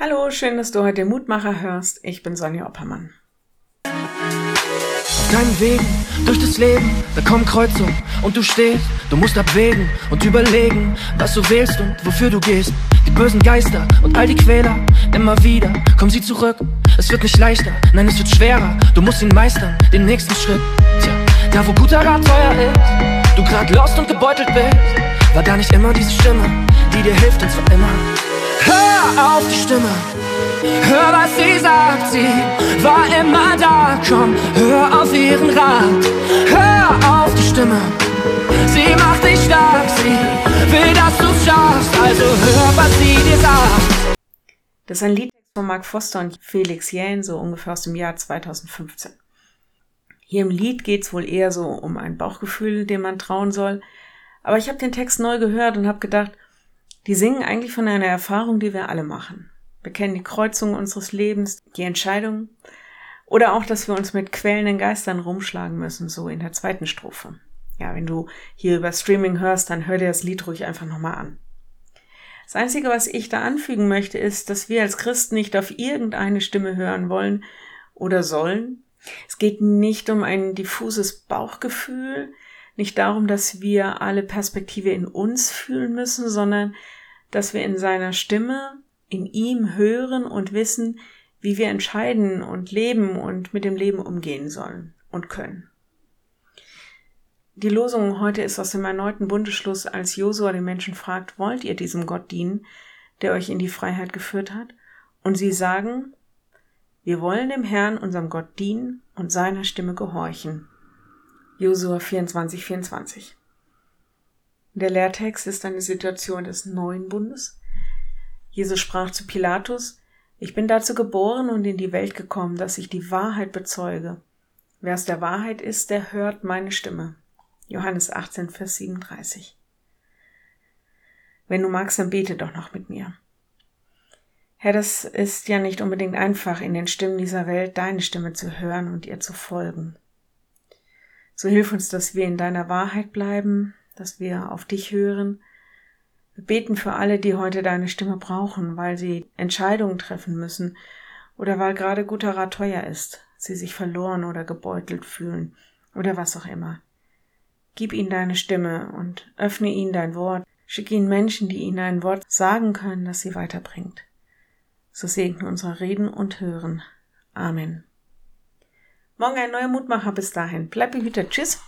Hallo, schön, dass du heute Mutmacher hörst. Ich bin Sonja Oppermann. Auf deinen Wegen durch das Leben, da kommen Kreuzungen und du stehst. Du musst abwägen und überlegen, was du wählst und wofür du gehst. Die bösen Geister und all die Quäler, immer wieder kommen sie zurück. Es wird nicht leichter, nein, es wird schwerer. Du musst ihn meistern, den nächsten Schritt. Tja, da wo guter Rat teuer ist, du grad lost und gebeutelt bist, war da nicht immer diese Stimme, die dir hilft und zwar immer. Hör auf die Stimme, hör was sie sagt, sie war immer da. Komm, hör auf ihren Rat, hör auf die Stimme, sie macht dich stark, sie will, dass du schaffst, also hör, was sie dir sagt. Das ist ein Lied von Mark Foster und Felix Jähn, so ungefähr aus dem Jahr 2015. Hier im Lied geht es wohl eher so um ein Bauchgefühl, dem man trauen soll. Aber ich habe den Text neu gehört und habe gedacht, die singen eigentlich von einer Erfahrung, die wir alle machen. Wir kennen die Kreuzungen unseres Lebens, die Entscheidungen oder auch, dass wir uns mit quälenden Geistern rumschlagen müssen, so in der zweiten Strophe. Ja, wenn du hier über Streaming hörst, dann hör dir das Lied ruhig einfach nochmal an. Das Einzige, was ich da anfügen möchte, ist, dass wir als Christen nicht auf irgendeine Stimme hören wollen oder sollen. Es geht nicht um ein diffuses Bauchgefühl, nicht darum, dass wir alle Perspektive in uns fühlen müssen, sondern dass wir in seiner Stimme, in ihm hören und wissen, wie wir entscheiden und leben und mit dem Leben umgehen sollen und können. Die Losung heute ist aus dem erneuten Bundesschluss, als Josua den Menschen fragt, wollt ihr diesem Gott dienen, der euch in die Freiheit geführt hat? Und sie sagen, wir wollen dem Herrn, unserem Gott, dienen und seiner Stimme gehorchen. Josua 24, 24. Der Lehrtext ist eine Situation des neuen Bundes. Jesus sprach zu Pilatus, ich bin dazu geboren und in die Welt gekommen, dass ich die Wahrheit bezeuge. Wer aus der Wahrheit ist, der hört meine Stimme. Johannes 18, Vers 37. Wenn du magst, dann bete doch noch mit mir. Herr, das ist ja nicht unbedingt einfach, in den Stimmen dieser Welt deine Stimme zu hören und ihr zu folgen. So hilf uns, dass wir in deiner Wahrheit bleiben, dass wir auf dich hören. Wir beten für alle, die heute deine Stimme brauchen, weil sie Entscheidungen treffen müssen oder weil gerade guter Rat teuer ist, sie sich verloren oder gebeutelt fühlen oder was auch immer. Gib ihnen deine Stimme und öffne ihnen dein Wort. Schick ihnen Menschen, die ihnen ein Wort sagen können, das sie weiterbringt. So segne unsere Reden und Hören. Amen. Morgen ein neuer Mutmacher. Bis dahin. Bleib behütet. Tschüss.